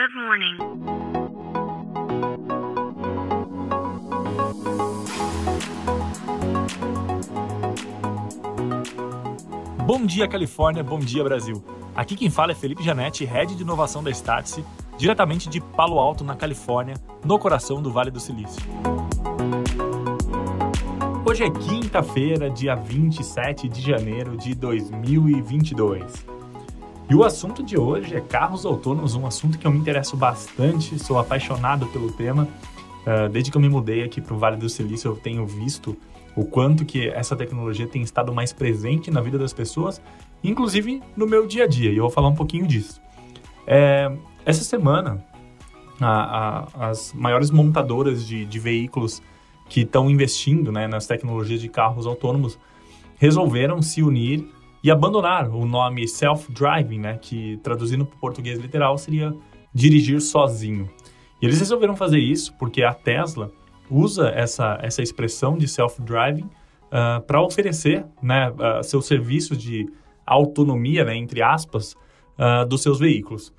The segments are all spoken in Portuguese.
Good morning. Bom dia, Califórnia. Bom dia, Brasil. Aqui quem fala é Felipe Janetti, Head de Inovação da Startse, diretamente de Palo Alto, na Califórnia, no coração do Vale do Silício. Hoje é quinta-feira, dia 27 de janeiro de 2022. E o assunto de hoje é carros autônomos, um assunto que eu me interesso bastante, sou apaixonado pelo tema. Uh, desde que eu me mudei aqui para o Vale do Silício, eu tenho visto o quanto que essa tecnologia tem estado mais presente na vida das pessoas, inclusive no meu dia a dia, e eu vou falar um pouquinho disso. É, essa semana, a, a, as maiores montadoras de, de veículos que estão investindo né, nas tecnologias de carros autônomos resolveram se unir e abandonar o nome self-driving, né, que traduzindo para o português literal seria dirigir sozinho. E eles resolveram fazer isso porque a Tesla usa essa, essa expressão de self-driving uh, ah, para oferecer né, uh, seus serviços de autonomia, né, entre aspas, uh, dos seus veículos.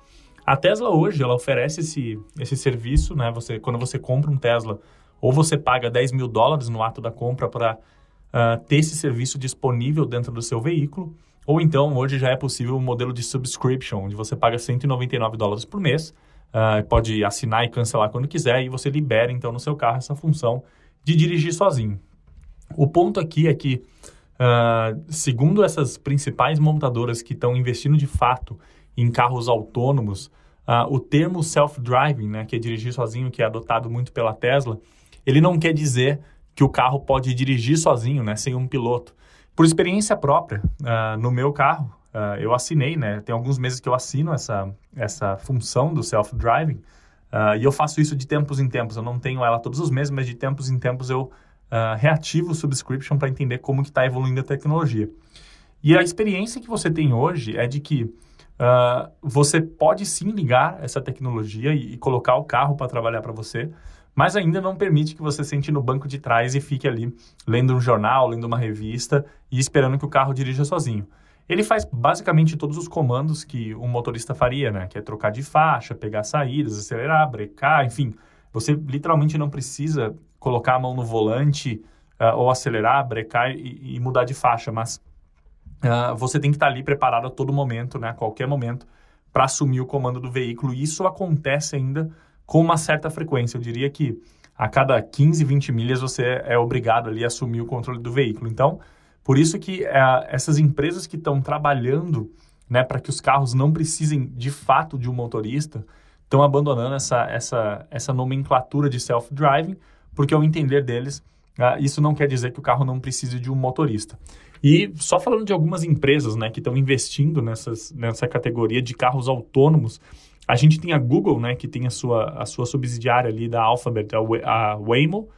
A Tesla hoje ela oferece esse, esse serviço, né? Você, quando você compra um Tesla, ou você paga 10 mil dólares no ato da compra para uh, ter esse serviço disponível dentro do seu veículo, ou então hoje já é possível o um modelo de subscription, onde você paga 199 dólares por mês, uh, pode assinar e cancelar quando quiser, e você libera então no seu carro essa função de dirigir sozinho. O ponto aqui é que, uh, segundo essas principais montadoras que estão investindo de fato em carros autônomos, uh, o termo self-driving, né, que é dirigir sozinho, que é adotado muito pela Tesla, ele não quer dizer que o carro pode dirigir sozinho, né, sem um piloto. Por experiência própria, uh, no meu carro, uh, eu assinei, né, tem alguns meses que eu assino essa, essa função do self-driving, e eu faço isso de tempos em tempos. Eu não tenho ela todos os meses, mas de tempos em tempos eu reativo o subscription para entender como que está evoluindo a tecnologia. E a experiência que você tem hoje é de que Uh, você pode sim ligar essa tecnologia e, e colocar o carro para trabalhar para você, mas ainda não permite que você sente no banco de trás e fique ali lendo um jornal, lendo uma revista e esperando que o carro dirija sozinho. Ele faz basicamente todos os comandos que um motorista faria, né? Que é trocar de faixa, pegar saídas, acelerar, brecar, enfim. Você literalmente não precisa colocar a mão no volante uh, ou acelerar, brecar e, e mudar de faixa, mas uh, você tem que estar ali preparado a todo momento, né, a qualquer momento, para assumir o comando do veículo. E isso acontece ainda com uma certa frequência. Eu diria que a cada 15, 20 milhas você é obrigado ali a assumir o controle do veículo. Então, por isso que uh, essas empresas que estão trabalhando né, para que os carros não precisem de fato de um motorista, estão abandonando essa, essa, essa nomenclatura de self-driving, porque ao entender deles, uh, isso não quer dizer que o carro não precise de um motorista. E só falando de algumas empresas né, que estão investindo nessas, nessa categoria de carros autônomos, a gente tem a Google, né, que tem a sua, a sua subsidiária ali da Alphabet, a, Waymo,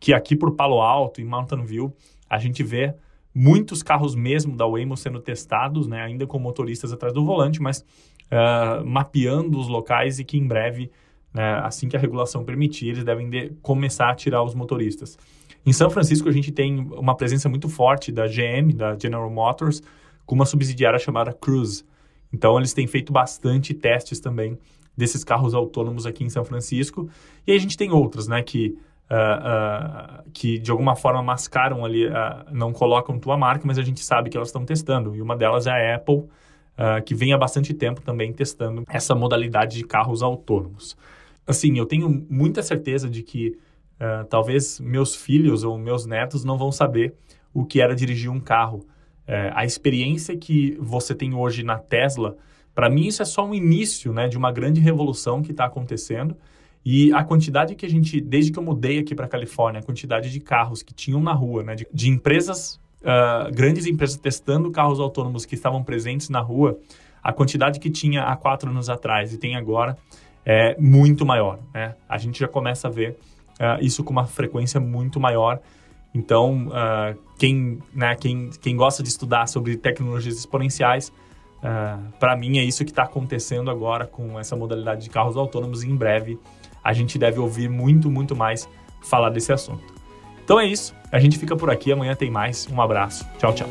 que aqui por Palo Alto e Mountain View, a gente vê muitos carros mesmo da Waymo sendo testados, né, ainda com motoristas atrás do volante, mas uh, mapeando os locais e que em breve, né, assim que a regulação permitir, eles devem de começar a tirar os motoristas. Em São Francisco, a gente tem uma presença muito forte da GM, da General Motors, com uma subsidiária chamada Cruise. Então, eles têm feito bastante testes também desses carros autônomos aqui em São Francisco. E aí a gente tem outras, né, que, uh, uh, que de alguma forma mascaram ali, uh, não colocam tua marca, mas a gente sabe que elas estão testando. E uma delas é a Apple, que vem há bastante tempo também testando essa modalidade de carros autônomos. Assim, eu tenho muita certeza de que talvez meus filhos ou meus netos não vão saber o que era dirigir um carro. Uh, a experiência que você tem hoje na Tesla, para mim isso é só um início né, de uma grande revolução que está acontecendo. E a quantidade que a gente, desde que eu mudei aqui para a Califórnia, a quantidade de carros que tinham na rua, né, de, de empresas, uh, grandes empresas testando carros autônomos que estavam presentes na rua, a quantidade que tinha há quatro anos atrás e tem agora é muito maior. Né? A gente já começa a ver uh, isso com uma frequência muito maior. Então, uh, quem, né, quem, quem gosta de estudar sobre tecnologias exponenciais, uh, ah, para mim é isso que está acontecendo agora com essa modalidade de carros autônomos e em breve a gente deve ouvir muito, muito mais falar desse assunto. Então é isso, a gente fica por aqui, amanhã tem mais. Um abraço, tchau, tchau.